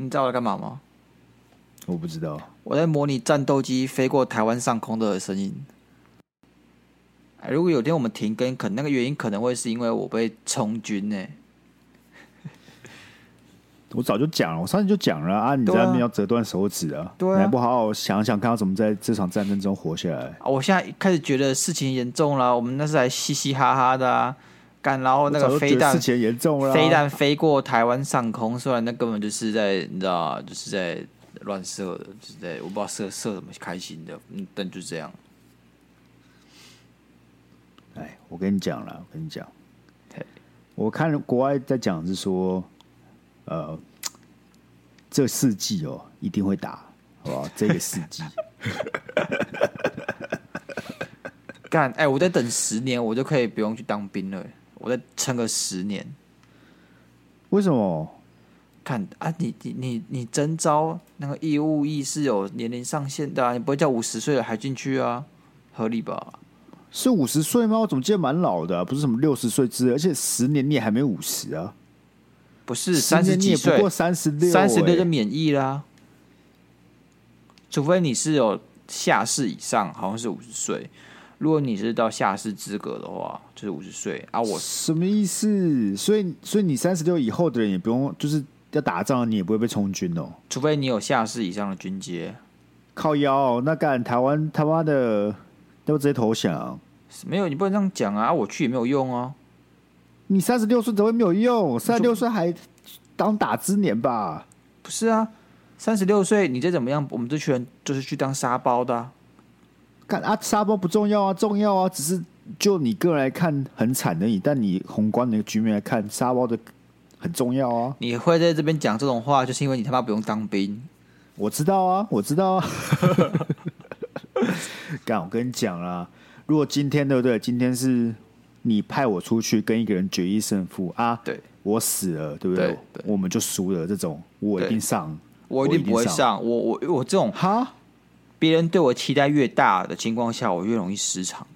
你知道我在干嘛吗？我不知道。我在模拟战斗机飞过台湾上空的声音。如果有天我们停更，可能那个原因可能会是因为我被充军呢。我早就讲了，我上次就讲了啊！你在那边要折断手指啊？对啊，你还不好好想想，看要怎么在这场战争中活下来？啊，我现在开始觉得事情严重了。我们那时还嘻嘻哈哈的啊，干，然后那个飞弹，事情严重了，飞弹飞过台湾上空，虽然那根本就是在，你知道，就是在乱射的，就是在我不知道射射什么开心的，嗯，但就这样。哎，我跟你讲了，我跟你讲，我看国外在讲是说。呃，这世纪哦，一定会打，好不好？这个世纪，干哎、欸！我再等十年，我就可以不用去当兵了。我再撑个十年，为什么？看啊，你你你你征招那个义务役是有年龄上限的、啊，你不会叫五十岁了还进去啊？合理吧？是五十岁吗？我怎么记得蛮老的、啊？不是什么六十岁之类，而且十年你也还没五十啊。不是三十几岁，不过三十六，三十六就免疫啦。除非你是有下士以上，好像是五十岁。如果你是到下士资格的话，就是五十岁啊。我什么意思？所以，所以你三十六以后的人也不用，就是要打仗，你也不会被充军哦。除非你有下士以上的军阶，靠腰。那干台湾他妈的都直接投降？没有，你不能这样讲啊！我去也没有用哦。你三十六岁怎么会没有用？三十六岁还当打之年吧？不是啊，三十六岁你再怎么样，我们这群人就是去当沙包的、啊。干啊，沙包不重要啊，重要啊，只是就你个人来看很惨而已。但你宏观的局面来看，沙包的很重要啊。你会在这边讲这种话，就是因为你他妈不用当兵。我知道啊，我知道啊。干，我跟你讲啦，如果今天对不对？今天是。你派我出去跟一个人决一胜负啊？对，我死了，对不对？对对，我们就输了。这种我一定上，我一定不会上。我我我这种哈，别人对我期待越大的情况下，我越容易失常。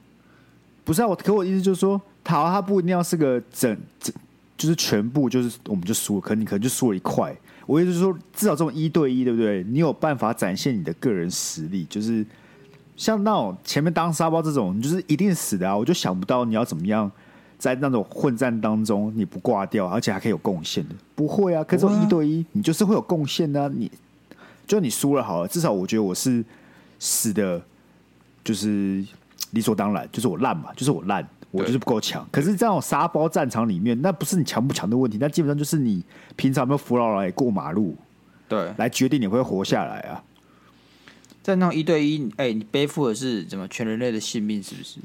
不是啊，我可我意思就是说，他他不一定要是个整整，就是全部就是我们就输了，可你可能就输了一块。我意思就是说，至少这种一对一，对不对？你有办法展现你的个人实力，就是。像那种前面当沙包这种，你就是一定死的啊！我就想不到你要怎么样在那种混战当中你不挂掉，而且还可以有贡献的，不会啊！可是一对一，你就是会有贡献啊。你就你输了好了，至少我觉得我是死的，就是理所当然，就是我烂嘛，就是我烂，我就是不够强。可是这种沙包战场里面，那不是你强不强的问题，那基本上就是你平常有没有扶老来过马路，对，来决定你会活下来啊。在那种一对一，哎、欸，你背负的是怎么全人类的性命？是不是？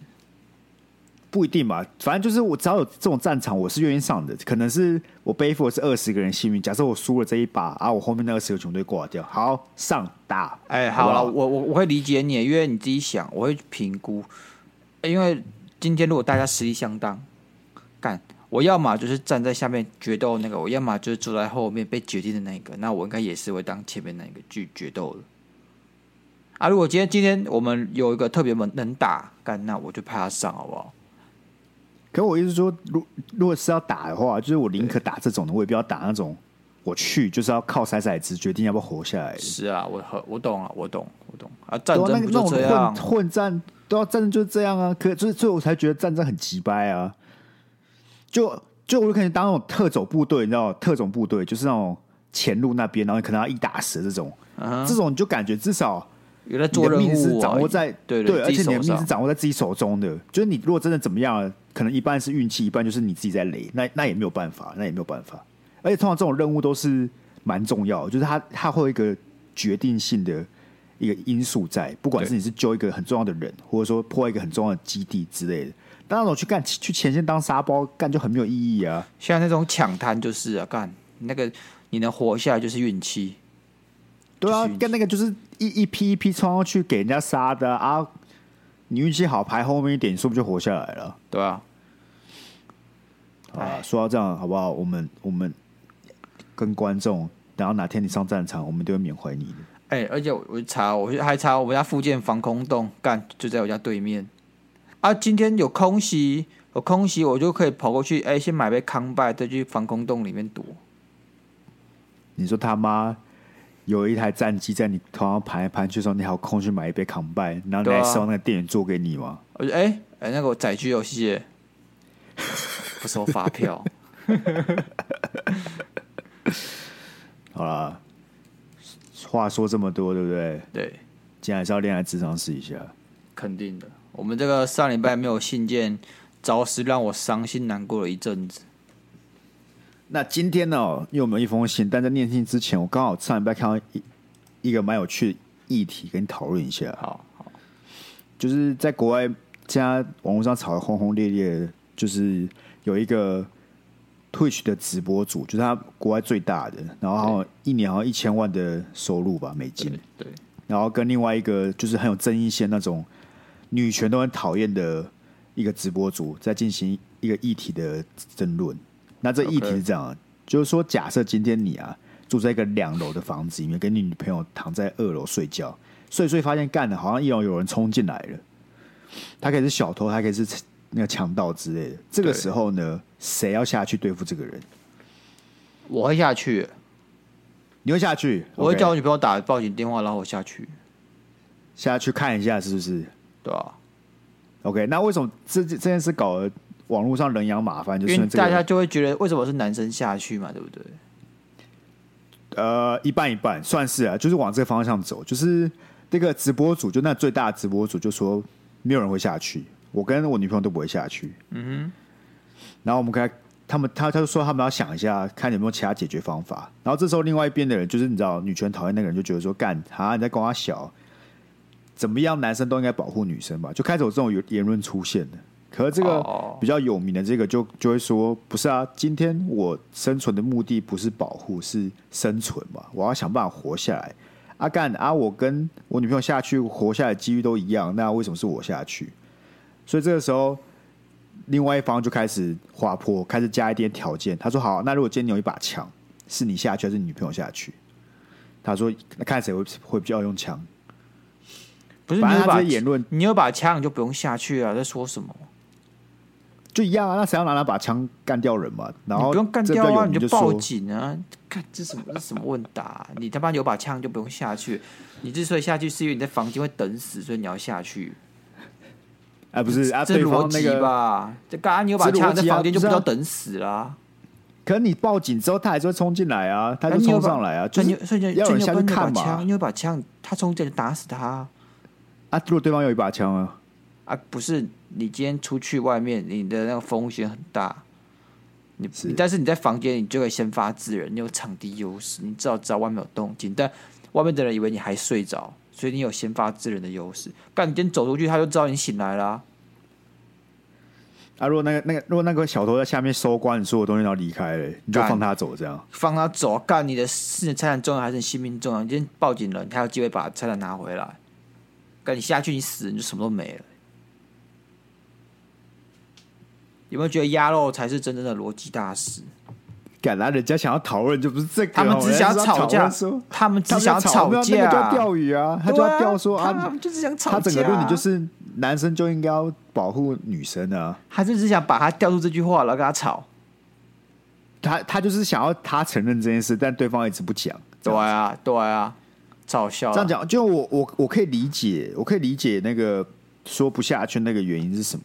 不一定吧，反正就是我只要有这种战场，我是愿意上的。可能是我背负的是二十个人性命，假设我输了这一把啊，我后面那二十个全队挂掉。好，上打。哎、欸，好了，我我我会理解你，因为你自己想，我会评估。因为今天如果大家实力相当，干，我要么就是站在下面决斗那个，我要么就是坐在后面被决定的那个，那我应该也是会当前面那个去决斗的。啊！如果今天今天我们有一个特别能能打干，那我就派他上，好不好？可我意思说，如如果是要打的话，就是我宁可打这种的，我也不要打那种。我去就是要靠骰骰子决定要不要活下来。是啊，我我懂啊，我懂，我懂啊。战争不就这样？那种、混混战都要战争就是这样啊。可所以所以我才觉得战争很鸡掰啊。就就我可能当那种特种部队，你知道，特种部队就是那种前路那边，然后可能要一打十这种，啊、这种你就感觉至少。有在做任务，你的命是掌握在对对，而且你的命是掌握在自己手中的。就是你如果真的怎么样，可能一半是运气，一半就是你自己在雷，那那也没有办法，那也没有办法。而且通常这种任务都是蛮重要，就是它它会有一个决定性的一个因素在，不管是你是救一个很重要的人，或者说破坏一个很重要的基地之类的。但那种去干去前线当沙包干就很没有意义啊。像那种抢滩就是啊，干那个你能活下来就是运气。对啊，跟那个就是一一批一批冲上去给人家杀的啊！你运气好，排后面一点，你说不就活下来了？对啊，啊，说到这样好不好？我们我们跟观众，等到哪天你上战场，我们都会缅怀你的。哎、欸，而且我我查，我还查我们家附近防空洞，干就在我家对面。啊，今天有空袭，有空袭，我就可以跑过去，哎、欸，先买杯康拜，再去防空洞里面躲。你说他妈有一台战机在你头上盘来盘去的时候，你还有空去买一杯康拜，然后你来收那个店员做给你吗？我说，哎、欸、哎、欸，那个载具游戏 不收发票。好了，话说这么多，对不对？对，今天还是要恋爱智商试一下。肯定的，我们这个上礼拜没有信件，着实让我伤心难过了一阵子。那今天呢，因为我们有一封信，但在念信之前，我刚好上礼拜看到一一个蛮有趣的议题，跟你讨论一下。好好，就是在国外，现在网络上吵得轰轰烈烈的，就是有一个 Twitch 的直播主，就是他国外最大的，然后好像一年好像一千万的收入吧，美金。对。然后跟另外一个就是很有争议性那种女权都很讨厌的一个直播主，在进行一个议题的争论。那这议题是这样.就是说，假设今天你啊住在一个两楼的房子里面，跟你女朋友躺在二楼睡觉，睡睡发现干的，好像一楼有人冲进来了，他可以是小偷，他可以是那个强盗之类的。这个时候呢，谁要下去对付这个人？我会下去，你会下去？我会叫我女朋友打报警电话，然后我下去，下去看一下是不是？对啊。OK，那为什么这这件事搞得？网络上人仰马翻，就是大家就会觉得为什么是男生下去嘛，对不对？呃，一半一半，算是啊，就是往这个方向走。就是那个直播主，就那最大的直播主就说没有人会下去，我跟我女朋友都不会下去。嗯哼。然后我们跟他，他们他他就说他们要想一下，看有没有其他解决方法。然后这时候另外一边的人，就是你知道女权讨厌那个人，就觉得说干啊你在跟我小，怎么样？男生都应该保护女生吧？就开始有这种言论出现了。可是这个比较有名的这个就就会说，不是啊，今天我生存的目的不是保护，是生存嘛，我要想办法活下来。阿干啊，我跟我女朋友下去活下来几率都一样，那为什么是我下去？所以这个时候，另外一方就开始滑坡，开始加一点条件。他说：“好，那如果今天你有一把枪，是你下去还是你女朋友下去？”他说：“那看谁会会比较用枪？”不是，反正他这些言论，你有把枪你就不用下去啊，在说什么？就一样啊，那谁要拿那把枪干掉人嘛？然后不用干掉啊，你就报警啊！看这什么这什么问答、啊？你他妈有把枪就不用下去。你之所以下去，是因为你在房间会等死，所以你要下去。哎、啊，不是啊，这逻辑吧？这刚刚你有把枪在房间就不要等死啦、啊。可你报警之后，他还是会冲进来啊，他就冲上来啊，就是要有人下去看嘛。你有把枪，他冲进来打死他。啊，如果对方有一把枪啊？啊，不是，你今天出去外面，你的那个风险很大。你，是但是你在房间，你就可以先发制人，你有场地优势，你至少知道外面有动静，但外面的人以为你还睡着，所以你有先发制人的优势。但你今天走出去，他就知道你醒来了啊。啊，如果那个那个如果那个小偷在下面收刮，你所有东西都要离开了，你就放他走，这样放他走，干你的是你财产重要还是你性命重要？你今天报警了，你还有机会把财产拿回来。干你下去，你死，你就什么都没了。有没有觉得鸭肉才是真正的逻辑大师？敢来人家想要讨论就不是这个，他们只想吵架，他们只想吵架，那个叫钓鱼啊，他就要钓说啊，他们就是想吵架。他整个论点就是男生就应该要保护女生啊，还是只想把他钓出这句话然后跟他吵？他他就是想要他承认这件事，但对方一直不讲。对啊，对啊，嘲笑。这样讲，就我我我可以理解，我可以理解那个说不下去那个原因是什么。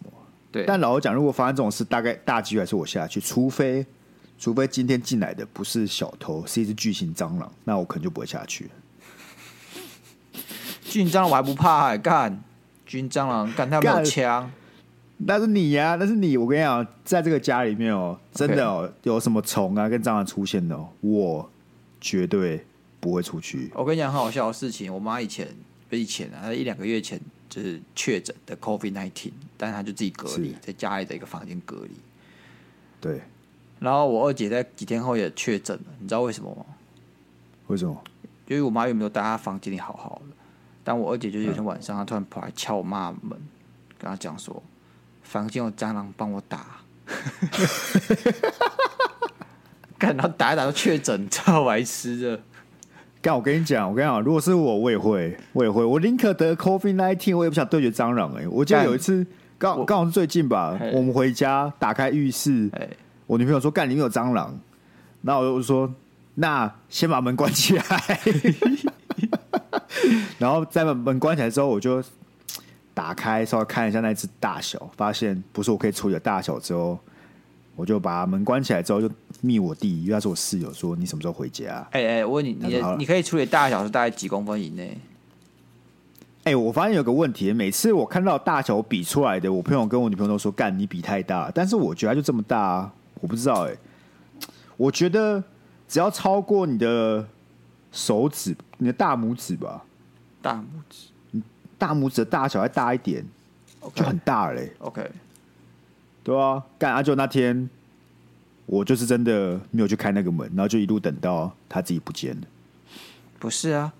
对，但老实讲，如果发生这种事，大概大几率还是我下去，除非除非今天进来的不是小偷，是一只巨型蟑螂，那我可能就不会下去。巨型蟑螂我还不怕、欸，干巨型蟑螂干他没有枪，那是你呀、啊，那是你。我跟你讲，在这个家里面哦，真的哦.有什么虫啊跟蟑螂出现的，我绝对不会出去。我跟你讲很好笑的事情，我妈以前不以前啊，一两个月前。就是确诊的 COVID nineteen，但是他就自己隔离，在家里的一个房间隔离。对，然后我二姐在几天后也确诊了，你知道为什么吗？为什么？因为我妈有没有待她房间里好好的，但我二姐就是有天晚上，她突然跑来敲我妈门，跟她讲说房间有蟑螂，帮我打。干，然后打一打都确诊，超白痴的。干，我跟你讲，我跟你讲，如果是我，我也会，我也会，我宁可得 COVID nineteen，我也不想对决蟑螂、欸。哎，我记得有一次，刚刚好是最近吧，我们回家打开浴室，我女朋友说干里面有蟑螂，那我就说那先把门关起来，然后在把门关起来之后，我就打开稍微看一下那只大小，发现不是我可以处理的大小之后。我就把门关起来之后，就密我弟，因为他是我室友，说你什么时候回家？哎哎，我问你，你你可以处理大小是大概几公分以内？哎，我发现有个问题，每次我看到大小我比出来的，我朋友跟我女朋友都说干你比太大，但是我觉得它就这么大啊，我不知道哎，我觉得只要超过你的手指，你的大拇指吧，大拇指，大拇指的大小再大一点就很大嘞。OK。对啊，干阿舅那天，我就是真的没有去开那个门，然后就一路等到他自己不见了。不是啊，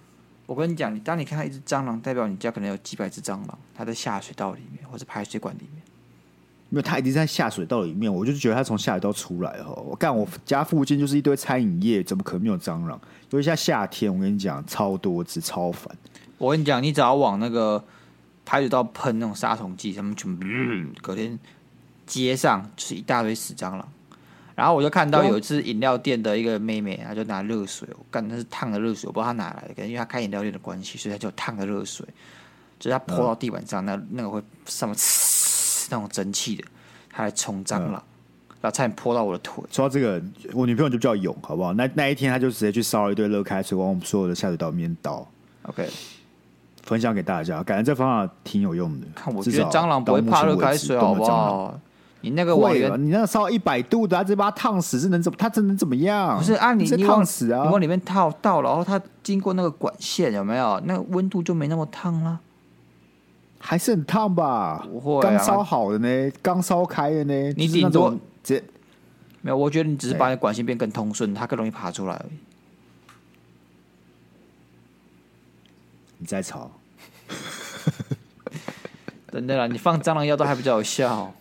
我跟你讲，你当你看到一只蟑螂，代表你家可能有几百只蟑螂，它在下水道里面或者排水管里面。没有，它一直在下水道里面，我就觉得它从下水道出来哈。我干，我家附近就是一堆餐饮业，怎么可能没有蟑螂？尤其像夏天，我跟你讲，超多只，超烦。我跟你讲，你只要往那个排水道喷那种杀虫剂，他们全部隔天。街上就是一大堆死蟑螂，然后我就看到有一次饮料店的一个妹妹，她就拿热水，我干那是烫的热水，我不知道她哪来的，可能因为她开饮料店的关系，所以她就烫的热水，就是她泼到地板上，那那个会上面那种蒸汽的，她来冲蟑螂，然后差点泼到我的腿。说到这个，我女朋友就比较勇，好不好？那那一天她就直接去烧了一堆热开水，往我们所有的下水道里面倒。OK，分享给大家，感觉这方法挺有用的。看，我觉得蟑螂不会怕热开水，好不好？你那个会了，你那个烧一百度的，他直接把它烫死，是能怎么？它真能怎么样？不是啊，你你烫死啊！你往里面套倒，然后它经过那个管线，有没有？那个温度就没那么烫了，还是很烫吧？不会、啊，刚烧好的呢，刚烧开的呢。你顶多这没有，我觉得你只是把你管线变更通顺，它更容易爬出来而已。你在吵？真的啦，你放蟑螂药都还比较有效。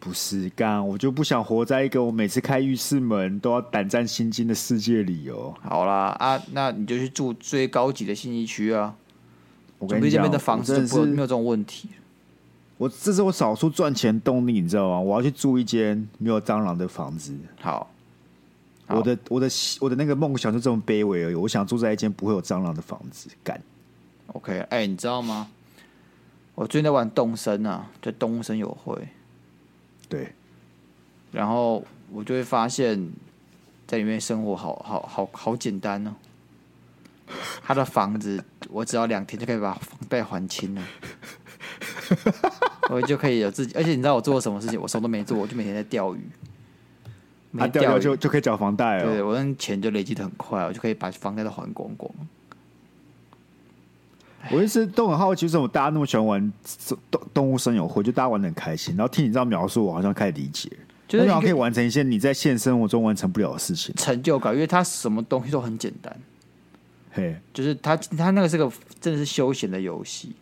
不是干，我就不想活在一个我每次开浴室门都要胆战心惊的世界里哦。好啦啊，那你就去住最高级的信义区啊。我跟你讲，这边的房子不没有这种问题。我这是我少数赚钱动力，你知道吗？我要去住一间没有蟑螂的房子。好，好我的我的我的那个梦想就这么卑微而已。我想住在一间不会有蟑螂的房子。干，OK？哎、欸，你知道吗？我最近在玩动森啊，在动森有会。对，然后我就会发现，在里面生活好好好好简单哦。他的房子，我只要两天就可以把房贷还清了，我就可以有自己。而且你知道我做了什么事情？我什么都没做，我就每天在钓鱼。没钓鱼就就可以缴房贷了。对，我那钱就累积的很快，我就可以把房贷都还光光。我一直都很好奇，为什么大家那么喜欢玩动动物森友会？就大家玩的很开心。然后听你这样描述，我好像开始理解，就是你可以完成一些你在现实生活中完成不了的事情，成就感。因为它什么东西都很简单，嘿，就是它它那个是个真的是休闲的游戏。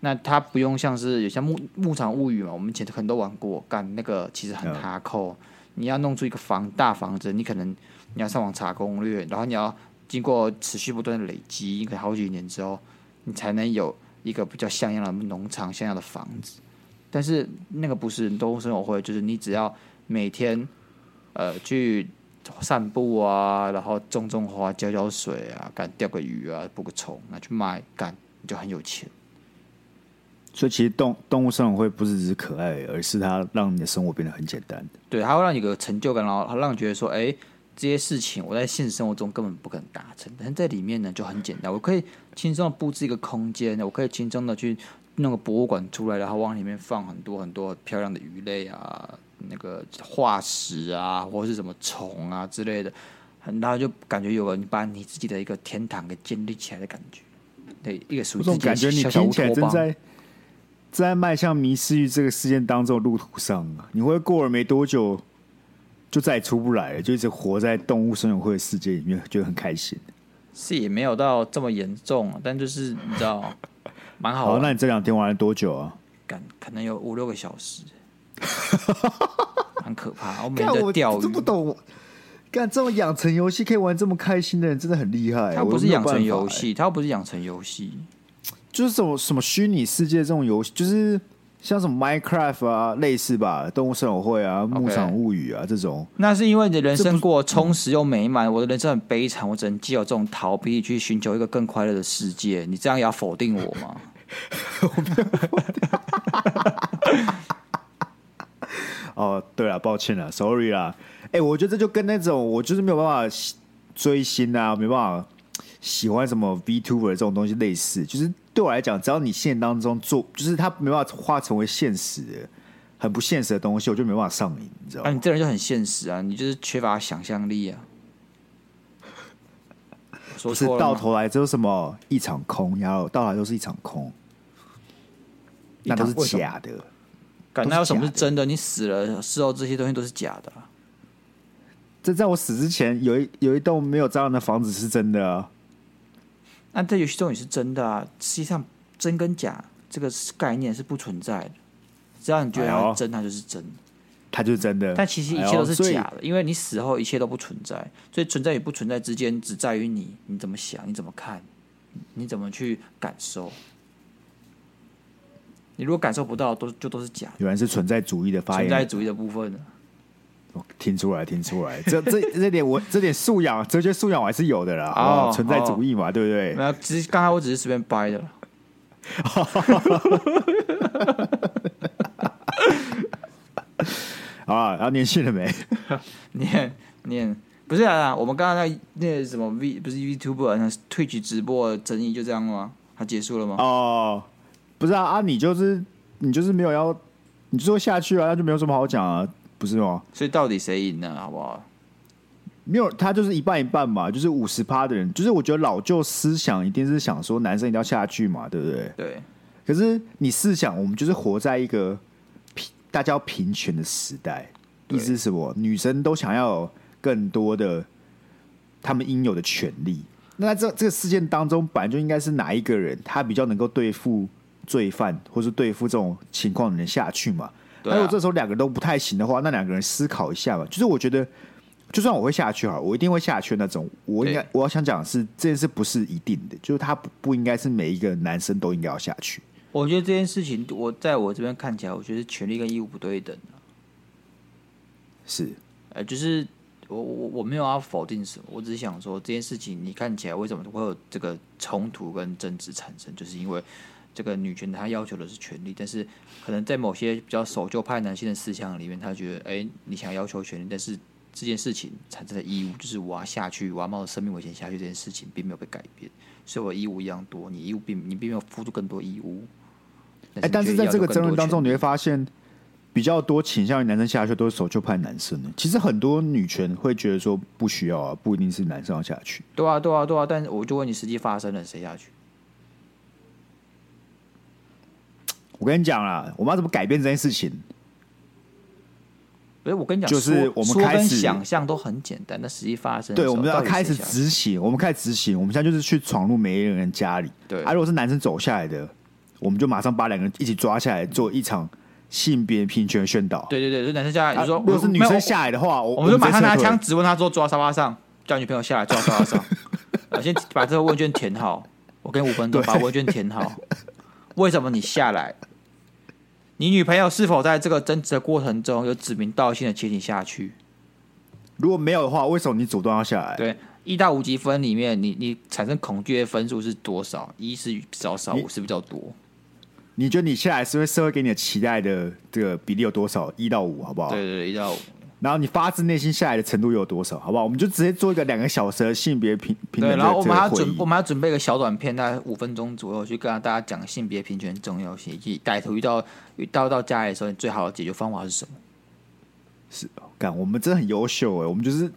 那它不用像是有像牧牧场物语嘛，我们以前很多玩过，干那个其实很哈扣。你要弄出一个房大房子，你可能你要上网查攻略，然后你要经过持续不断的累积，可能好几年之后。你才能有一个比较像样的农场、像样的房子，但是那个不是动物生活会，就是你只要每天呃去散步啊，然后种种花、浇浇水啊，敢钓个鱼啊、捕个虫，拿去卖，干你就很有钱。所以其实动动物生活会不是只是可爱，而是它让你的生活变得很简单。对，它会让你有个成就感，然后它让你觉得说，哎。这些事情我在现实生活中根本不可能达成，但是在里面呢就很简单。我可以轻松的布置一个空间，我可以轻松的去弄个博物馆出来，然后往里面放很多很多漂亮的鱼类啊，那个化石啊，或者是什么虫啊之类的，然后就感觉有人把你自己的一个天堂给建立起来的感觉。对，一个属于自己的小小乌托邦。在在迈向迷失于这个事件当中的路途上，你会过了没多久。就再也出不来了，就一直活在动物森友会的世界里面，觉得很开心。是也没有到这么严重，但就是你知道，蛮好。好，那你这两天玩了多久啊？可能有五六个小时。很可怕。我每看我天在钓鱼，真不懂，干这种养成游戏可以玩这么开心的人，真的很厉害。它不是养成游戏，它又不是养成游戏。就是什么什么虚拟世界这种游戏，就是像什么 Minecraft 啊，类似吧，动物森友会啊，牧场物语啊这种。那是因为你的人生过充实又美满，我的人生很悲惨，我只能借由这种逃避去寻求一个更快乐的世界。你这样也要否定我吗？哦，对了，抱歉了，sorry 啦。哎、欸，我觉得这就跟那种我就是没有办法追星啊，没办法喜欢什么 VTuber 这种东西类似，就是。对我来讲，只要你现实当中做，就是它没办法化成为现实的、很不现实的东西，我就没办法上瘾，你知道吗？啊，你这人就很现实啊，你就是缺乏想象力啊。说是到头来只有什么一场空，然后到头来都是一场空，那都是假的。感那有什么是真的？你死了事后，这些东西都是假的、啊。这在我死之前，有一有一栋没有蟑螂的房子是真的啊。那在游戏中也是真的啊，实际上真跟假这个概念是不存在的。只要你觉得它真，它就是真，它就是真的。但其实一切都是假的，因为你死后一切都不存在，所以存在与不存在之间只在于你你怎么想，你怎么看，你怎么去感受。你如果感受不到，都就都是假的。原来是存在主义的发言，存在主义的部分呢？听出来，听出来，这这这点我这点素养，哲学素养我还是有的啦。哦，存在主义嘛，哦、对不对？没有，其实刚才我只是随便掰的。好 啊，然后念信了没？念念，不是啊，我们刚刚那那什么 V 不是 YouTuber 那 Twitch 直播的争议就这样吗？它结束了吗？哦，不是啊，啊，你就是你就是没有要，你就说下去啊，那就没有什么好讲啊。不是吗？所以到底谁赢呢？好不好？没有，他就是一半一半嘛，就是五十趴的人，就是我觉得老旧思想一定是想说男生一定要下去嘛，对不对？对。可是你试想，我们就是活在一个平大家平权的时代，意思是什么？女生都想要有更多的他们应有的权利。那在这这个事件当中，本来就应该是哪一个人他比较能够对付罪犯，或是对付这种情况的人下去嘛？那如果这时候两个人都不太行的话，那两个人思考一下吧。就是我觉得，就算我会下去哈，我一定会下去那种。我应该我要想讲的是，这件事不是一定的，就是他不不应该是每一个男生都应该要下去。我觉得这件事情，我在我这边看起来，我觉得权利跟义务不对等。是，呃，就是我我我没有要否定什么，我只是想说这件事情，你看起来为什么会有这个冲突跟争执产生，就是因为。这个女权她要求的是权利，但是可能在某些比较守旧派男性的思想里面，他觉得，哎，你想要求权利，但是这件事情产生的义务，就是我要下去，我要冒着生命危险下去，这件事情并没有被改变，所以我义务一样多，你义务并你并没有付出更多义务。哎，但是在这个争论当中，你会发现比较多倾向于男生下去都是守旧派男生的。其实很多女权会觉得说不需要啊，不一定是男生要下去。对啊，对啊，对啊，但是我就问你，实际发生了谁下去？我跟你讲啦，我们要怎么改变这件事情？不是我跟你讲，就是我们开始想象都很简单，但实际发生，对，我们要开始执行。我们开始执行，我们现在就是去闯入每一个人家里。对，啊，如果是男生走下来的，我们就马上把两个人一起抓下来，做一场性别平权宣导。对对对，就男生下来，就说、啊、如果是女生下来的话，我，我们就马上拿枪指问他，说抓沙发上，叫女朋友下来抓沙发上。我 先把这个问卷填好，我给五分钟把问卷填好。为什么你下来？你女朋友是否在这个争执的过程中有指名道姓的请你下去？如果没有的话，为什么你主动要下来？对，一到五级分里面，你你产生恐惧的分数是多少？一是比较少，五是比较多。你觉得你下来是会社会给你的期待的这个比例有多少？一到五，好不好？对对对，一到五。然后你发自内心下来的程度有多少？好不好？我们就直接做一个两个小时的性别平平等。对，然后我们要准，我们要准备一个小短片，大概五分钟左右，去跟大家讲性别平权重要性，以及歹徒遇到遇到到家里的时候，你最好的解决方法是什么？是，干，我们真的很优秀哎！我们就是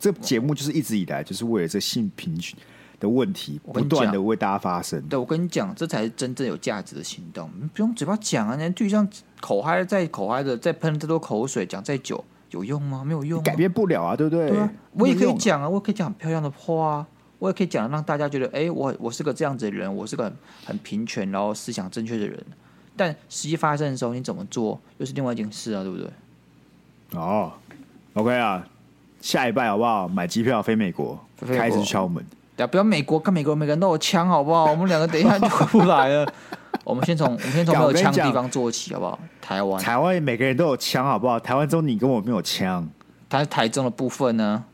这个节目，就是一直以来就是为了这性平权的问题，不断的为大家发声。对，我跟你讲，这才是真正有价值的行动。你不用嘴巴讲啊，你就像口嗨再口嗨的，再喷这多口水，讲再久。有用吗？没有用，改变不了啊，对不对？对啊，我也可以讲啊，我也可以讲很漂亮的话啊，我也可以讲让大家觉得，哎，我我是个这样子的人，我是个很，很平权，然后思想正确的人。但实际发生的时候，你怎么做又是另外一件事啊，对不对？哦，OK 啊，下一拜好不好？买机票飞美国，开始敲门。呀，不要美国，看美国每个人都有枪，好不好？我们两个等一下就回不来了。我们先从 我们先从没有枪的地方做起，好不好？台湾，台湾每个人都有枪，好不好？台湾中你跟我没有枪。但是台中的部分呢？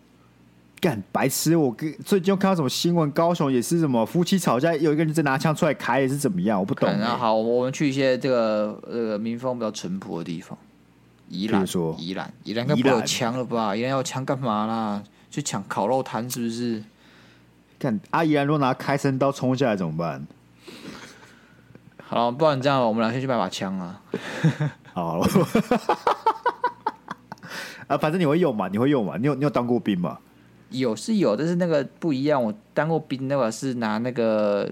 干白痴！我跟最近又看到什么新闻？高雄也是什么夫妻吵架，有一个人在拿枪出来开，也是怎么样？我不懂、欸。那好，我们去一些这个呃民风比较淳朴的地方，宜兰，宜兰，宜兰应该不会有枪了吧？宜兰要枪干嘛啦？去抢烤肉摊是不是？干阿宜兰如果拿开山刀冲下来怎么办？好，不然这样，我们俩先去买把枪啊！好了，啊，反正你会用嘛？你会用嘛？你有你有当过兵吗？有是有，但是那个不一样。我当过兵，那个是拿那个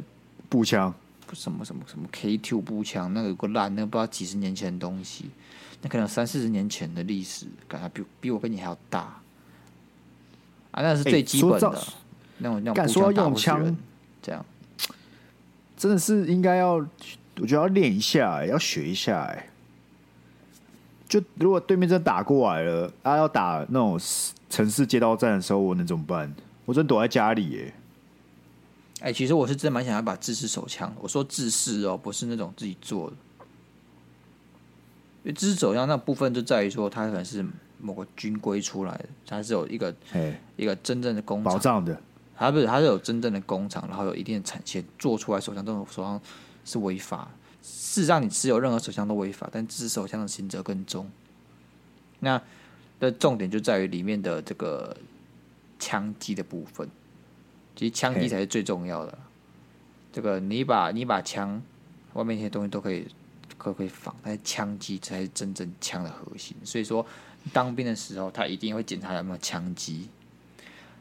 步枪，什么什么什么 K two 步枪，那个有个烂，那个不知道几十年前的东西，那可能三四十年前的历史，感觉比比我跟你还要大。啊，那是最基本的，欸、那种那种步枪说用枪这样，真的是应该要，我觉得要练一下，要学一下。哎，就如果对面真的打过来了，啊，要打那种。城市街道战的时候，我能怎么办？我真躲在家里耶。哎、欸，其实我是真的蛮想要把自制手枪。我说自制哦，不是那种自己做的。因为自制手枪那部分就在于说，它可能是某个军规出来的，它是有一个一个真正的工厂保障的。它不是，它是有真正的工厂，然后有一定的产线做出来手枪，这种手枪是违法。事实上，你持有任何手枪都违法，但自制手枪的刑责更重。那。的重点就在于里面的这个枪机的部分，其实枪机才是最重要的。这个你把你把枪外面一些东西都可以可可以放，但是枪机才是真正枪的核心。所以说，当兵的时候他一定会检查有没有枪机。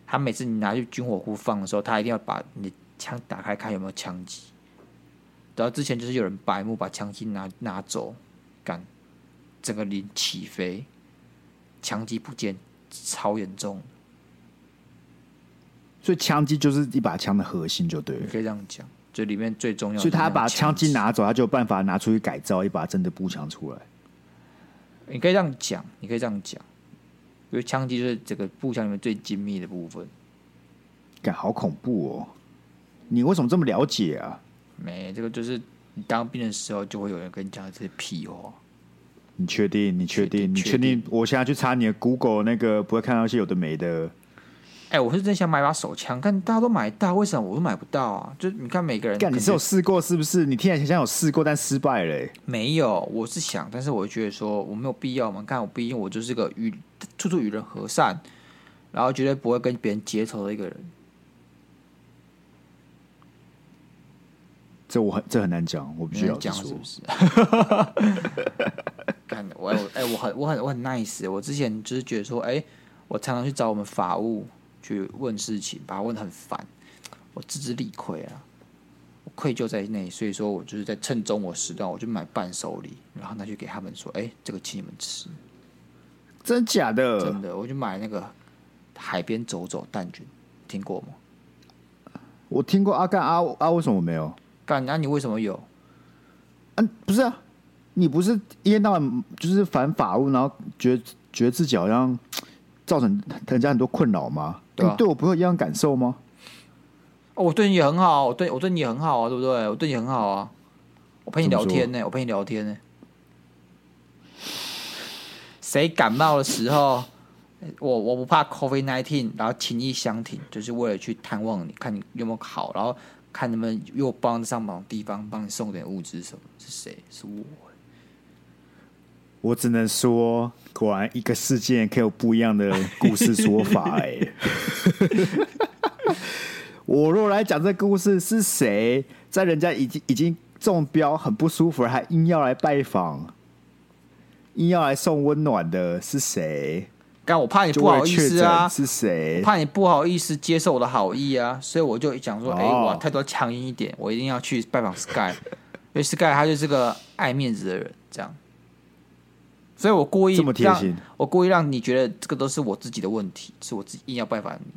他每次你拿去军火库放的时候，他一定要把你枪打开看有没有枪机。然后之前就是有人白目把枪机拿拿走，干整个零起飞。枪击不见，超严重。所以枪击就是一把枪的核心，就对了。你可以这样讲，就里面最重要的。所以他把枪击拿走，他就有办法拿出去改造一把真的步枪出来。你可以这样讲，你可以这样讲，因为枪击就是这个步枪里面最精密的部分。感好恐怖哦！你为什么这么了解啊？没，这个就是你当兵的时候就会有人跟你讲这些屁话。你确定？你确定？你确定？我现在去查你的 Google 那个，不会看到一些有的没的。哎、欸，我是真想买把手枪，但大家都买到，为什么我都买不到啊？就你看每个人，干，你是有试过是不是？你听起来像有试过，但失败了、欸。没有，我是想，但是我觉得说我没有必要嘛。看我毕竟我就是个与处处与人和善，然后绝对不会跟别人结仇的一个人。这我很这很难讲，我必须要讲是不是？干我哎、欸，我很我很我很 nice。我之前就是觉得说，哎、欸，我常常去找我们法务去问事情，把他问的很烦，我自知理亏啊，我愧疚在内，所以说我就是在趁中午时段，我就买伴手礼，然后拿去给他们说，哎、欸，这个请你们吃。真假的？真的，我就买那个海边走走蛋卷，听过吗？我听过阿干阿阿，为什么没有？那、啊、你为什么有？嗯、啊，不是啊，你不是一天到晚就是反法务，然后觉得觉得自己好像造成人家很多困扰吗？对、对我不会一样感受吗？哦，我对你也很好，我对我对你也很好啊，对不对？我对你很好啊，我陪你聊天呢，我陪你聊天呢。谁感冒的时候，我我不怕 COVID nineteen，然后情意相挺，就是为了去探望你，看你有没有好，然后。看能不能又帮上忙的地方，帮你送点物资什么？是谁？是我。我只能说，果然一个事件可以有不一样的故事说法。哎，我若来讲这故事，是谁在人家已经已经中标很不舒服，还硬要来拜访，硬要来送温暖的，是谁？干，我怕你不好意思啊！是谁？怕你不好意思接受我的好意啊！所以我就讲说，哎、哦，我态度强硬一点，我一定要去拜访 Sky，因为 Sky 他就是个爱面子的人，这样。所以我故意这么贴心，我故意让你觉得这个都是我自己的问题，是我自己硬要拜访你，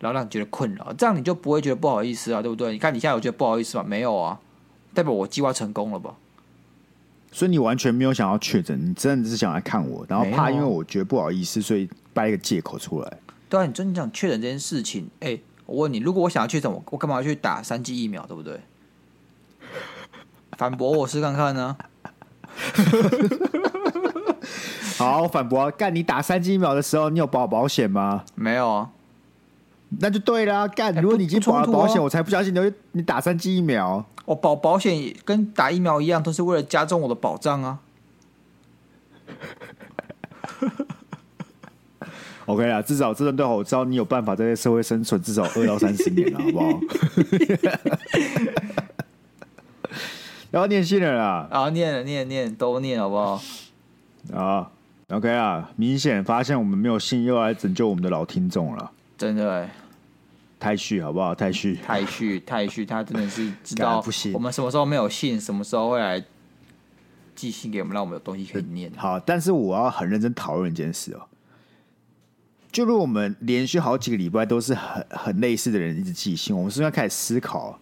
然后让你觉得困扰，这样你就不会觉得不好意思啊，对不对？你看你现在有觉得不好意思吗？没有啊，代表我计划成功了吧？所以你完全没有想要确诊，你真的只是想来看我，然后怕因为我觉得不好意思，所以掰一个借口出来。对啊，你真的讲确诊这件事情，哎，我问你，如果我想要确诊，我我干嘛要去打三剂疫苗，对不对？反驳我试看看呢？好，反驳啊，干你打三剂疫苗的时候，你有保保险吗？没有啊，那就对了啊，干，如果你已经保了保险，我才不相信你会你打三剂疫苗。我保保险跟打疫苗一样，都是为了加重我的保障啊。OK 啦，至少这段对话我知道你有办法在这社会生存至少二到三十年了，好不好？要念信了啦，啊，念了念念都念好不好？啊，OK 啊，明显发现我们没有信，又来拯救我们的老听众了，真的、欸，太旭好不好？太旭，太旭，太旭，他真的是知道不行，我们什么时候没有信，什么时候会来寄信给我们，让我们有东西可以念。好，但是我要很认真讨论一件事哦，就如果我们连续好几个礼拜都是很很类似的人一直寄信，我们是不是要开始思考？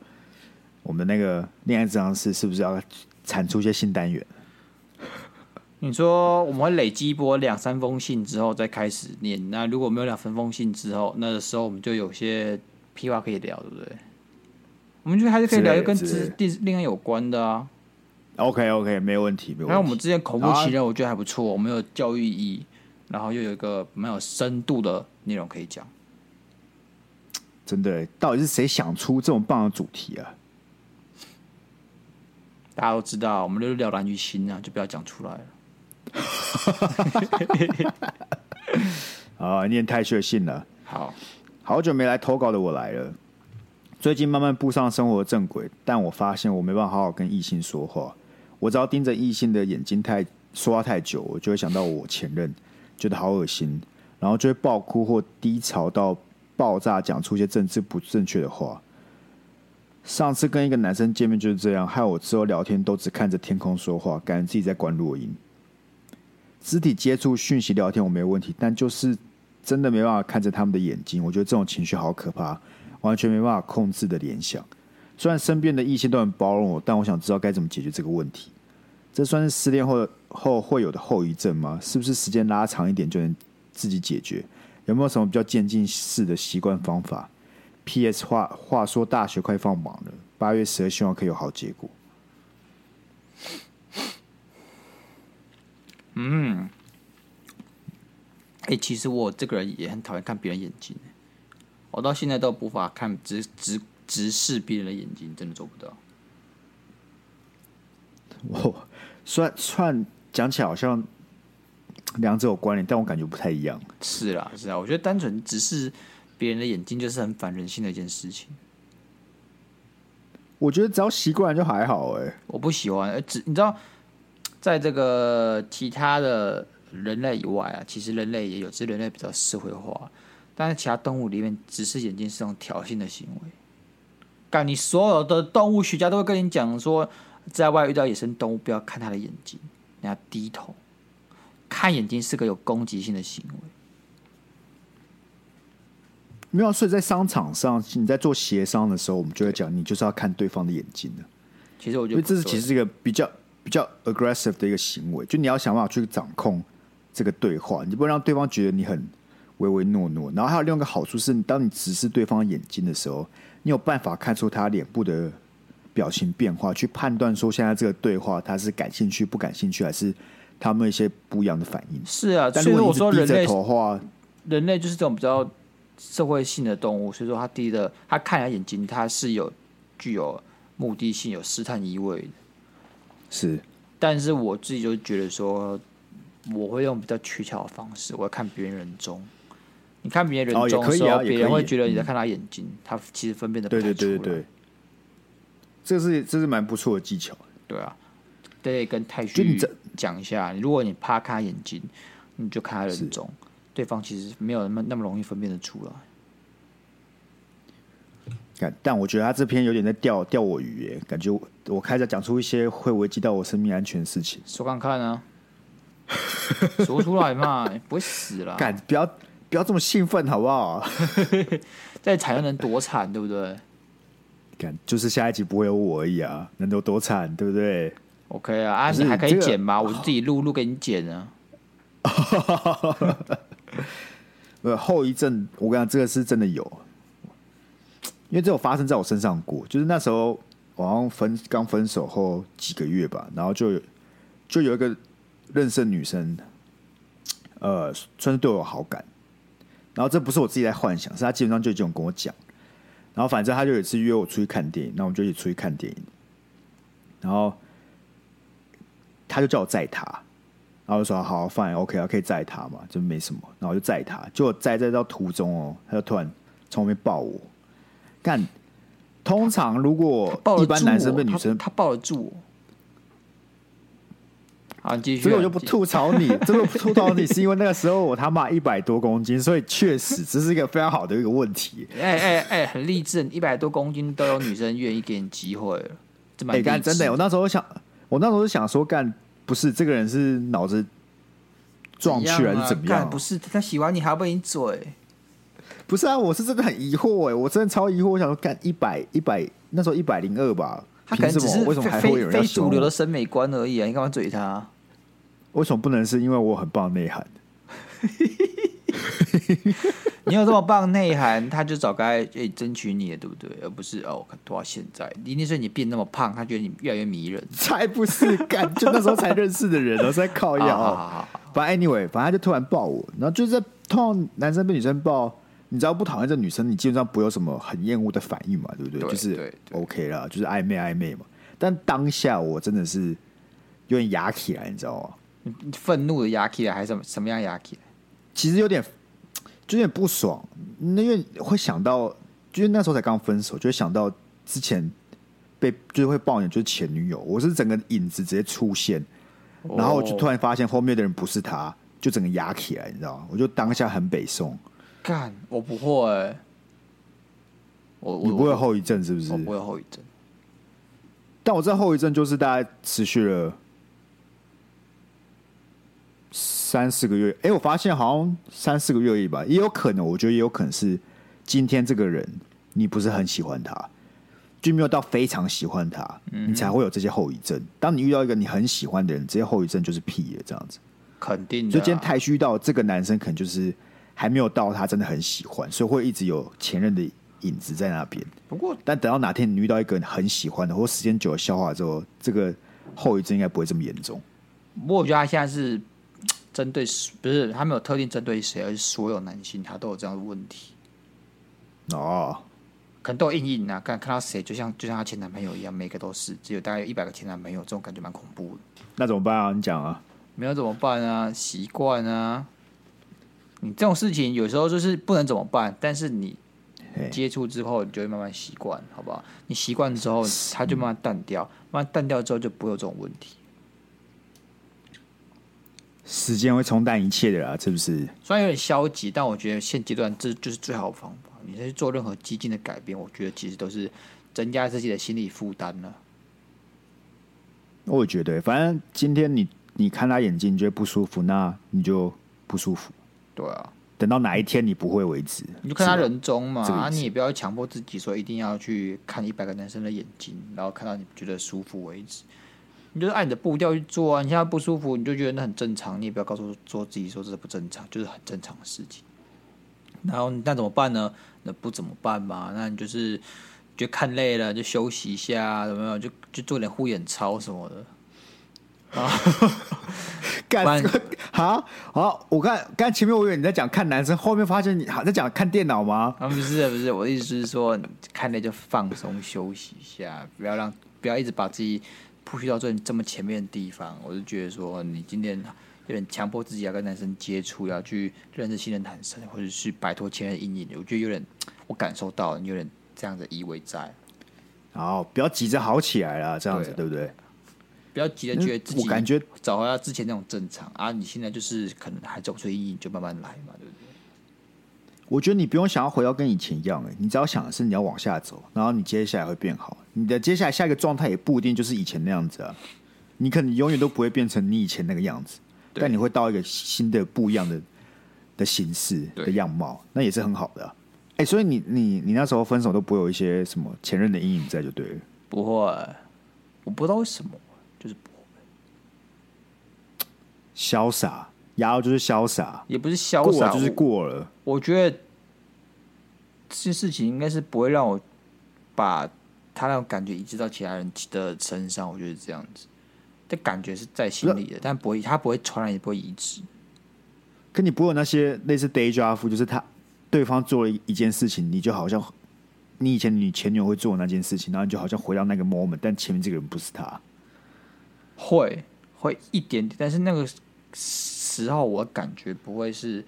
我们那个恋爱咨商室是不是要产出一些新单元？你说我们会累积一波两三封信之后再开始念，那如果没有两三封信之后，那个时候我们就有些屁话可以聊，对不对？我们就还是可以聊一个跟之恋爱有关的啊。OK OK，没有问题，没有问题。那我们之前恐怖情人，我觉得还不错，我们有教育意义，然后又有一个蛮有深度的内容可以讲。真的，到底是谁想出这种棒的主题啊？大家都知道，我们就是了然于心啊，就不要讲出来了。啊，念太血信了。好，好久没来投稿的我来了。最近慢慢步上生活的正轨，但我发现我没办法好好跟异性说话。我只要盯着异性的眼睛太说话太久，我就会想到我前任，觉得好恶心，然后就会爆哭或低潮到爆炸，讲出一些政治不正确的话。上次跟一个男生见面就是这样，害我之后聊天都只看着天空说话，感觉自己在关落音。肢体接触、讯息聊天我没有问题，但就是真的没办法看着他们的眼睛，我觉得这种情绪好可怕，完全没办法控制的联想。虽然身边的异性都很包容我，但我想知道该怎么解决这个问题。这算是失恋后后会有的后遗症吗？是不是时间拉长一点就能自己解决？有没有什么比较渐进式的习惯方法？P.S. 话话说，大学快放榜了，八月十二希望可以有好结果。嗯，哎、欸，其实我这个人也很讨厌看别人眼睛，我到现在都无法看直直直视别人的眼睛，真的做不到。我算算讲起来好像两者有关联，但我感觉不太一样。是啦，是啊，我觉得单纯只是。别人的眼睛就是很反人性的一件事情。我觉得只要习惯了就还好哎、欸。我不喜欢，只你知道，在这个其他的人类以外啊，其实人类也有，只是人类比较社会化。但是其他动物里面，直视眼睛是种挑衅的行为。干，你所有的动物学家都会跟你讲说，在外遇到野生动物，不要看他的眼睛，你要低头。看眼睛是个有攻击性的行为。没有，所以在商场上，你在做协商的时候，我们就会讲，你就是要看对方的眼睛的。其实我觉得，这是其实是一个比较比较 aggressive 的一个行为，就你要想办法去掌控这个对话，你不能让对方觉得你很唯唯诺诺。然后还有另外一个好处是，当你直视对方眼睛的时候，你有办法看出他脸部的表情变化，去判断说现在这个对话他是感兴趣、不感兴趣，还是他们一些不一样的反应。是啊，但如果你是低着头的话，人类就是这种比较。社会性的动物，所以说他第一的，他看人眼睛，他是有具有目的性、有试探意味的。是，但是我自己就觉得说，我会用比较取巧的方式，我要看别人人中。你看别人人中的时候，别、哦、人会觉得你在看他眼睛，嗯、他其实分辨的不太出来。对对对对，这是这是蛮不错的技巧。对啊，得跟太虚讲一下，如果你趴开眼睛，你就看他人中。对方其实没有那么那么容易分辨得出来，但我觉得他这篇有点在钓钓我鱼耶，感觉我我开始讲出一些会危及到我生命安全的事情。说看看啊，说出来嘛，不会死了。干，不要不要这么兴奋好不好？再惨又能多惨，对不对？干，就是下一集不会有我而已啊，能有多惨，对不对？OK 啊，你还可以这个剪吗？我就自己录录给你剪啊。呃，后遗症，我跟你讲，这个是真的有，因为这有发生在我身上过。就是那时候，我好像分刚分手后几个月吧，然后就有就有一个认识的女生，呃，算是对我有好感。然后这不是我自己在幻想，是她基本上就已经跟我讲。然后反正他就有一次约我出去看电影，那我们就一起出去看电影。然后他就叫我载他。然后说好，fine，OK 啊，可以载他嘛，就没什么。然后我就载他，结果载载到途中哦，他就突然从后面抱我。干，通常如果一般男生被女生他，他抱得住我。所以我就不吐槽你，这个不吐槽你是因为那个时候我他妈一百多公斤，所以确实这是一个非常好的一个问题。哎哎哎，很励志，一百多公斤都有女生愿意给你机会了，这蛮励志。干真的，我那时候想，我那时候想说干。不是这个人是脑子撞去还是怎么样？啊、不是他喜欢你还要被你嘴？不是啊，我是真的很疑惑哎，我真的超疑惑。我想说，干一百一百那时候一百零二吧，他可能只是为什么还会有人非主流的审美观而已啊？你干嘛嘴他？为什么不能是因为我很棒的内涵？你有这么棒内涵，他就早该诶争取你了，对不对？而不是哦，看多少现在，一定是你变那么胖，他觉得你越来越迷人。才不是干，就那时候才认识的人，我在靠腰。反正 anyway，反正他就突然抱我，然后就是在通常男生被女生抱，你只要不讨厌这女生，你基本上不会有什么很厌恶的反应嘛，对不对？对就是 OK 啦，就是暧昧暧昧嘛。但当下我真的是有点牙起来，你知道吗？愤怒的牙起来，还是什么什么样牙起来？其实有点。就有点不爽，那因为会想到，就是那时候才刚分手，就会想到之前被就是会抱怨，就是前女友，我是整个影子直接出现，然后我就突然发现后面的人不是他，就整个牙起来，你知道吗？我就当下很北宋，干，我不会、欸，我我你不会有后遗症是不是？我不会有后遗症，但我知道后遗症就是大概持续了。三四个月，哎、欸，我发现好像三四个月而已吧，也有可能，我觉得也有可能是今天这个人你不是很喜欢他，就没有到非常喜欢他，嗯、你才会有这些后遗症。当你遇到一个你很喜欢的人，这些后遗症就是屁了，这样子。肯定的、啊。所以今天太虚到这个男生可能就是还没有到他真的很喜欢，所以会一直有前任的影子在那边。不过，但等到哪天你遇到一个很喜欢的，或时间久了消化之后，这个后遗症应该不会这么严重。不过我觉得他现在是。针对不是他没有特定针对谁，而是所有男性他都有这样的问题。哦，可能都有阴影啊！看看到谁，就像就像她前男朋友一样，每个都是，只有大概有一百个前男朋友，这种感觉蛮恐怖的。那怎么办啊？你讲啊？没有怎么办啊？习惯啊！你这种事情有时候就是不能怎么办，但是你接触之后，你就会慢慢习惯，好不好？你习惯之后，它就慢慢淡掉，慢慢淡掉之后，就不会有这种问题。时间会冲淡一切的啦，是不是？虽然有点消极，但我觉得现阶段这就是最好的方法。你去做任何激进的改变，我觉得其实都是增加自己的心理负担了。我也觉得，反正今天你你看他眼睛，你觉得不舒服，那你就不舒服。对啊，等到哪一天你不会为止，你就看他人中嘛。啊，你也不要强迫自己说一定要去看一百个男生的眼睛，然后看到你觉得舒服为止。你就是按你的步调去做啊！你现在不舒服，你就觉得那很正常，你也不要告诉说自己说这是不正常，就是很正常的事情。然后那怎么办呢？那不怎么办嘛？那你就是就看累了就休息一下，有没有？就就做点护眼操什么的啊？干这个好，好，我看刚才前面我以为你在讲看男生，后面发现你好在讲看电脑吗？啊，不是不是，我的意思是说，看累就放松休息一下，不要让不要一直把自己。不需要在这么前面的地方，我就觉得说，你今天有点强迫自己要跟男生接触，要去认识新的男生，或者是摆脱前任阴影。我觉得有点，我感受到你有点这样的意味在。好，不要急着好起来了，这样子对，对不对？不要急着觉得自己，我感觉找回到之前那种正常啊！你现在就是可能还走出阴影，就慢慢来嘛，对不对？我觉得你不用想要回到跟以前一样，哎，你只要想的是你要往下走，然后你接下来会变好。你的接下来下一个状态也不一定就是以前那样子啊，你可能永远都不会变成你以前那个样子，但你会到一个新的不一样的的形式的样貌，那也是很好的啊。哎，所以你你你那时候分手都不会有一些什么前任的阴影在就对了。不会，我不知道为什么，就是不会。潇洒，牙到就是潇洒，也不是潇洒，就是过了。我，我觉得这些事情应该是不会让我把他那种感觉移植到其他人的身上。我觉得这样子，这感觉是在心里的，但不会，他不会传染，也不会移植。可你不会有那些类似 deja vu，就是他对方做了一件事情，你就好像你以前你前女友会做的那件事情，然后你就好像回到那个 moment，但前面这个人不是他。会会一点点，但是那个时候我感觉不会是，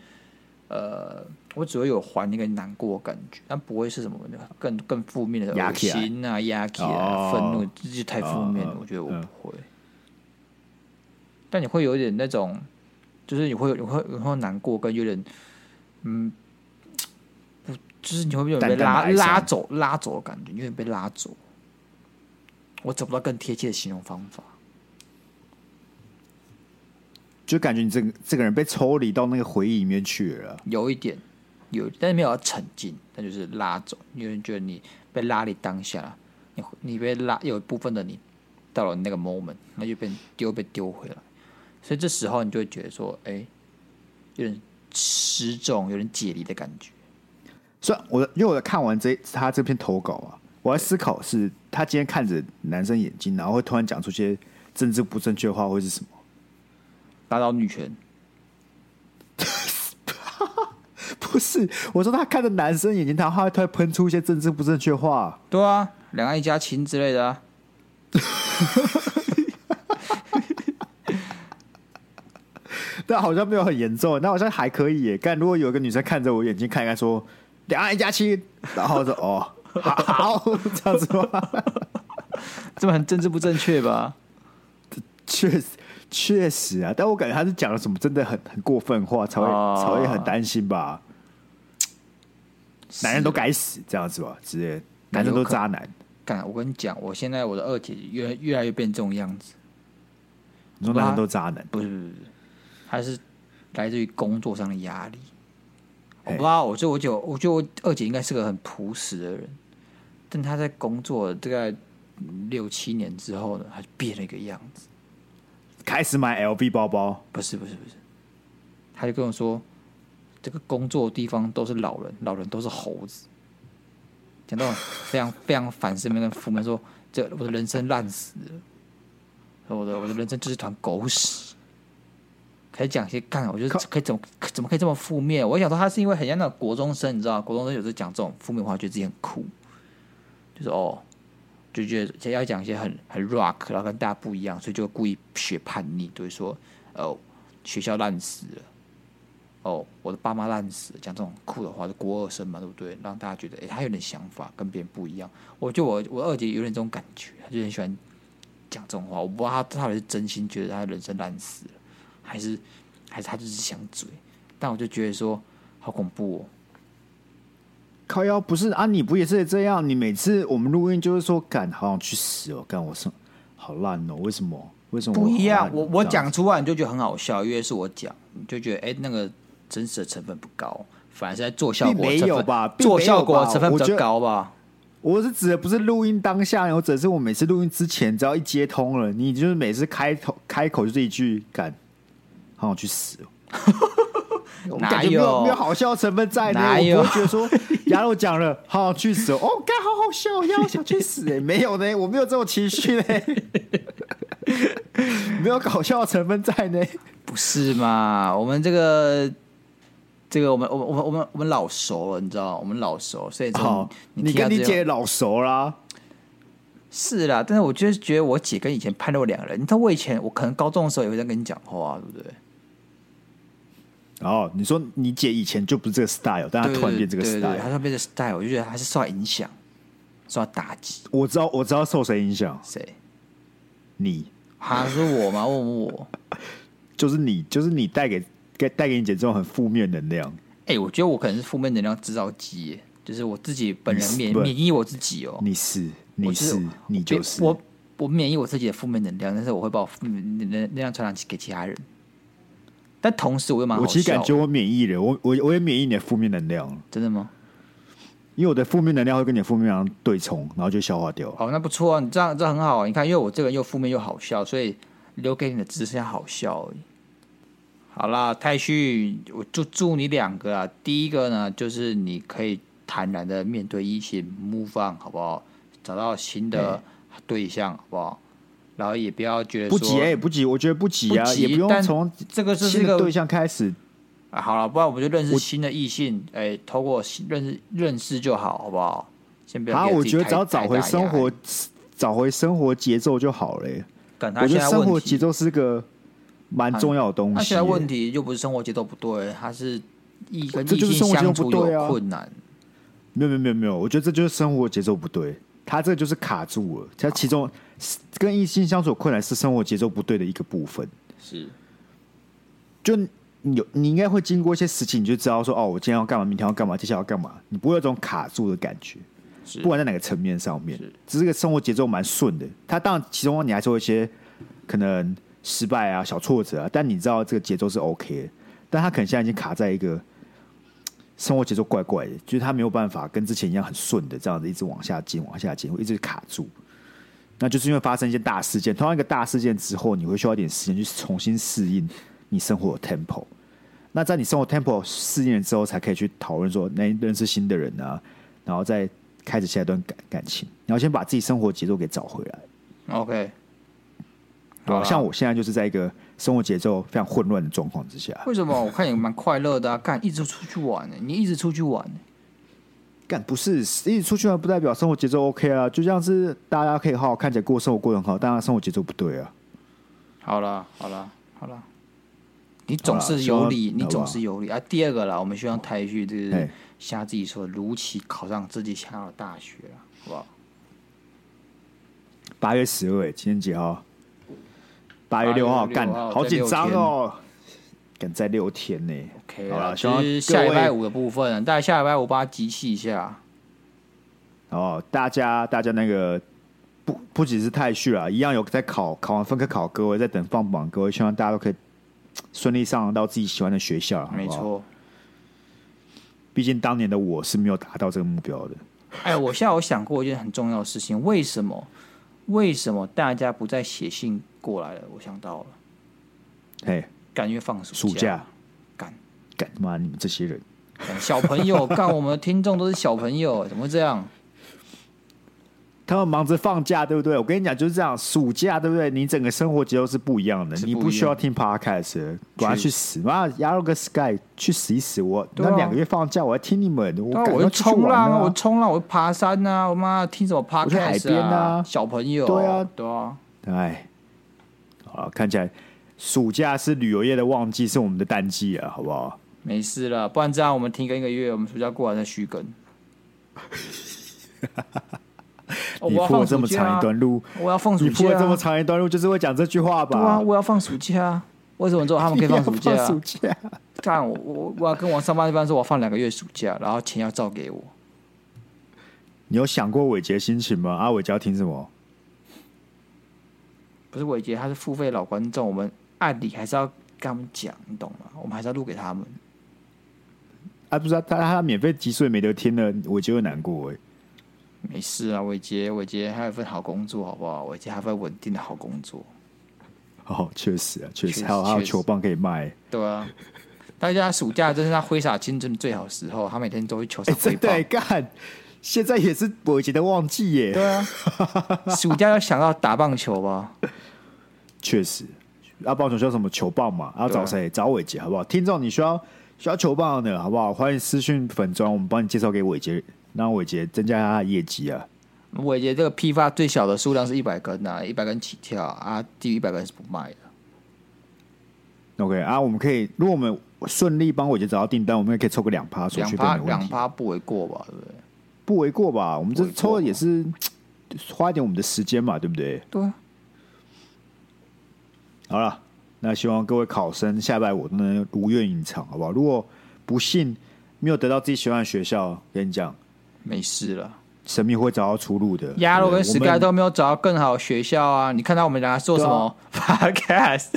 呃，我只会有还那个难过的感觉，但不会是什么更更负面的恶心啊、压气啊、愤怒，这就太负面了。我觉得我不会，但你会有一点那种，就是你会有你会你会难过，跟有点嗯，不，就是你会有被拉拉走拉走的感觉，有点被拉走。我找不到更贴切的形容方法。就感觉你这个这个人被抽离到那个回忆里面去了，有一点，有，但是没有要沉浸，那就是拉走。有人觉得你被拉离当下，你你被拉，有一部分的你到了那个 moment，那就被丢被丢回来，所以这时候你就会觉得说，哎、欸，有点失重，有点解离的感觉。所以，我因为我在看完这他这篇投稿啊，我在思考是他今天看着男生眼睛，然后会突然讲出些政治不正确的话，会是什么？打倒女权？不是，我说他看着男生眼睛，他会他会喷出一些政治不正确话。对啊，两岸一家亲之类的啊。但好像没有很严重，那好像还可以耶。但如果有一个女生看着我眼睛看一看，说两岸一家亲，然后说哦，好，好 这样子吗？这么很政治不正确吧？确实。确实啊，但我感觉他是讲了什么真的很很过分话，才会、哦、才会很担心吧。男人都该死这样子吧，直接男人都渣男。干，我跟你讲，我现在我的二姐越越来越变这种样子。你说男人都渣男？不是不是不是，他是来自于工作上的压力。我不知道，我觉得我就我觉得我二姐应该是个很朴实的人，但她在工作大概六七年之后呢，她就变了一个样子。开始买 LV 包包，不是不是不是，他就跟我说，这个工作的地方都是老人，老人都是猴子，讲到非常 非常反身面跟负面，说这我的人生烂死了，我的我的人生就是团狗屎，可以讲一些干，我觉得可以怎么怎么可以这么负面？我想说他是因为很像那种国中生，你知道，国中生有时候讲这种负面话，觉得自己很酷，就是哦。就觉得要讲一些很很 rock，然后跟大家不一样，所以就故意学叛逆，就会说哦，学校烂死了，哦，我的爸妈烂死了，讲这种酷的话，就国二生嘛，对不对？让大家觉得哎，他有点想法，跟别人不一样。我就我我二姐有点这种感觉，她就很喜欢讲这种话。我不知道她她到底是真心觉得她人生烂死了，还是还是她就是想嘴。但我就觉得说好恐怖哦。靠腰不是啊？你不也是这样？你每次我们录音就是说，干好想去死哦，干我说好烂哦，为什么？为什么？不一样，我我讲出来你就觉得很好笑，因为是我讲，你就觉得哎，那个真实的成分不高，反而是在做效果，没有吧？做效果成分比较高吧？我，是指的不是录音当下，我只是我每次录音之前，只要一接通了，你就是每次开头开口就是一句，干好想去死哦。哪有没有，没有好笑成分在呢？哪有我不会觉得说 鸭肉讲了，好好去死哦！干好好笑，鸭肉想去死哎、欸，没有呢，我没有这种情绪呢，没有搞笑成分在呢，不是嘛？我们这个这个，我们我们我们我们我们老熟了，你知道，我们老熟，所以好，你跟你姐老熟啦，是啦。但是我就是觉得我姐跟以前判若两人。你知道我以前我可能高中的时候也会在跟你讲话，对不对？哦，你说你姐以前就不是这个 style，但她突然变这个 style，她突然变这个 style，我就觉得还是受到影响，受到打击。我知道，我知道受谁影响？谁？你？还是我吗？问我？就是你，就是你带给给带给你姐这种很负面能量。哎、欸，我觉得我可能是负面能量制造机，就是我自己本人免免疫我自己哦。你是，你是，你就是我，我免疫我自己的负面能量，但是我会把我负面能能量传染给其他人。但同时，我又蛮。我其实感觉我免疫了，我我我也免疫你的负面能量。真的吗？因为我的负面能量会跟你的负面能量对冲，然后就消化掉。好，那不错啊，你这样这很好啊。你看，因为我这个人又负面又好笑，所以留给你的只剩下好笑而已。好啦，太旭，我就祝你两个啊。第一个呢，就是你可以坦然的面对异性，move on，好不好？找到新的对象，好不好？然后也不要觉得不急，哎，不急，我觉得不急啊，急也不用从这个是新的对象开始。啊，好了，不然我们就认识新的异性，哎，透过认识认识就好，好不好？先不要。啊，我觉得只要找回生活，找回生活节奏就好了。我觉得生活节奏是个蛮重要的东西。那现在问题就不是生活节奏不对，他是异跟异性相处有困难。没有没有没有没有，我觉得这就是生活节奏不对，他这个就是卡住了。他其中跟异性相处困难是生活节奏不对的一个部分。是，就。你有，你应该会经过一些事情，你就知道说，哦，我今天要干嘛，明天要干嘛，接下来要干嘛，你不会有这种卡住的感觉。是，不管在哪个层面上面，只是个生活节奏蛮顺的。他当然其中你还是有一些可能失败啊、小挫折啊，但你知道这个节奏是 OK 的。但他可能现在已经卡在一个生活节奏怪怪的，就是他没有办法跟之前一样很顺的这样子一直往下进、往下进，会一直卡住。那就是因为发生一件大事件，同样一个大事件之后，你会需要一点时间去重新适应。你生活的 tempo，那在你生活 tempo 四年之后，才可以去讨论说，那认识新的人啊，然后再开始下一段感感情。你要先把自己生活节奏给找回来。OK，对吧？像我现在就是在一个生活节奏非常混乱的状况之下。为什么？我看你蛮快乐的啊，干一直出去玩呢？你一直出去玩呢？干不是一直出去玩，不代表生活节奏 OK 啊。就像是大家可以好好看起来过生活过得很好，但他生活节奏不对啊。好了，好了，好了。你总是有理，你总是有理啊！第二个啦，我们希望台旭就是像自己说，如期考上自己想要的大学了，好不好？八月十二，今天几号？八月六号，干，好紧张哦！赶在六天呢。OK 好了，就是下礼拜五的部分，大家下礼拜五把它集气一下。哦，大家，大家那个不不只是太旭啊，一样有在考，考完分科考，各位在等放榜，各位希望大家都可以。顺利上到自己喜欢的学校，没错。毕竟当年的我是没有达到这个目标的。哎，我现在有想过一件很重要的事情，为什么？为什么大家不再写信过来了？我想到了，嘿，甘愿放暑假，干干嘛？你们这些人，小朋友，干我们的听众都是小朋友，怎么会这样？他们忙着放假，对不对？我跟你讲就是这样，暑假对不对？你整个生活节奏是不一样的，你不需要听 podcast，管他去死嘛！压了个 sky 去死一死！我那两个月放假，我要听你们，我我要冲浪，我冲浪，我爬山呐！我妈听什么 podcast？海边啊，小朋友，对啊，对啊，哎，好，看起来暑假是旅游业的旺季，是我们的淡季啊，好不好？没事了，不然这样我们停更一个月，我们暑假过完再续更。你铺了这么长一段路，我要放暑假。你铺了这么长一段路，就是会讲这句话吧？对啊，我要放暑假。为什么之后他们可以放 暑假？放暑假。看我，我我要跟我上班一般说，我放两个月暑假，然后钱要照给我。你有想过伟杰心情吗？阿伟杰要听什么？不是伟杰，他是付费老观众，我们按理还是要跟他们讲，你懂吗？我们还是要录给他们。啊，不是他，他他免费集数也没得听了，伟杰会难过哎。没事啊，伟杰，伟杰还有一份好工作，好不好？伟杰还有份稳定的好工作。哦，确实啊，确实，还有还有球棒可以卖。对啊，大家暑假真是他挥洒青春的最好时候，他每天都会球场挥棒。对，干，现在也是伟杰的旺季耶。对啊，暑假要想要打棒球吧？确实，要棒球需要什么球棒嘛？要找谁？找伟杰好不好？听众，你需要需要球棒的好不好？欢迎私讯粉砖，我们帮你介绍给伟杰。让伟杰增加他的业绩啊！伟杰这个批发最小的数量是一百根啊，一百根起跳啊，低于一百根是不卖的。OK 啊，我们可以，如果我们顺利帮伟杰找到订单，我们也可以抽个两趴，两趴两趴不为过吧？对不对？不为过吧？我们这抽的也是花一点我们的时间嘛，对不对？对啊。好了，那希望各位考生下礼拜我都能如愿以偿，好不好？如果不幸没有得到自己喜欢的学校，跟你讲。没事了，神秘会找到出路的。亚罗跟 Sky 都没有找到更好的学校啊！你看到我们两个做什么 Podcast？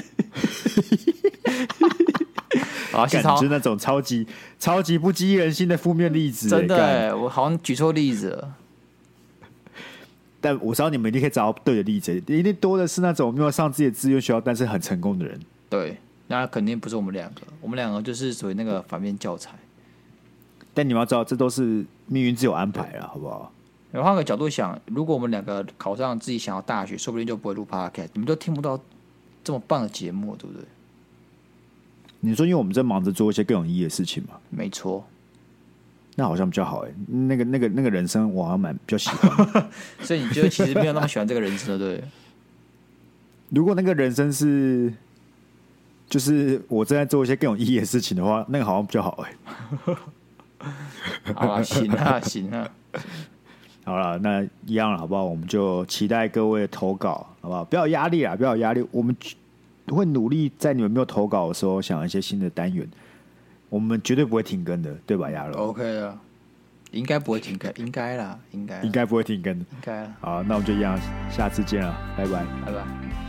啊，感觉那种超级超级不激人心的负面例子，真的，我好像举错例子了。但我知道你们一定可以找到对的例子，一定多的是那种没有上自己的志愿学校，但是很成功的人。对，那肯定不是我们两个，我们两个就是属于那个反面教材。但你们要知道，这都是命运自有安排了，好不好？换个角度想，如果我们两个考上自己想要大学，说不定就不会录 Podcast，你们都听不到这么棒的节目，对不对？你说，因为我们在忙着做一些更有意义的事情嘛？没错。那好像比较好哎，那个、那个、那个人生，我好像蛮比较喜欢。所以你觉得其实没有那么喜欢这个人生，对？如果那个人生是，就是我正在做一些更有意义的事情的话，那个好像比较好哎。好 啊，行啊，行啊。好了，那一样了，好不好？我们就期待各位投稿，好不好？不要压力啊，不要压力。我们会努力在你们没有投稿的时候想一些新的单元，我们绝对不会停更的，对吧？亚龙？OK 啊，应该不会停更，应该啦，应该应该不会停更，应该。好，那我们就一样，下次见了，拜拜，拜拜。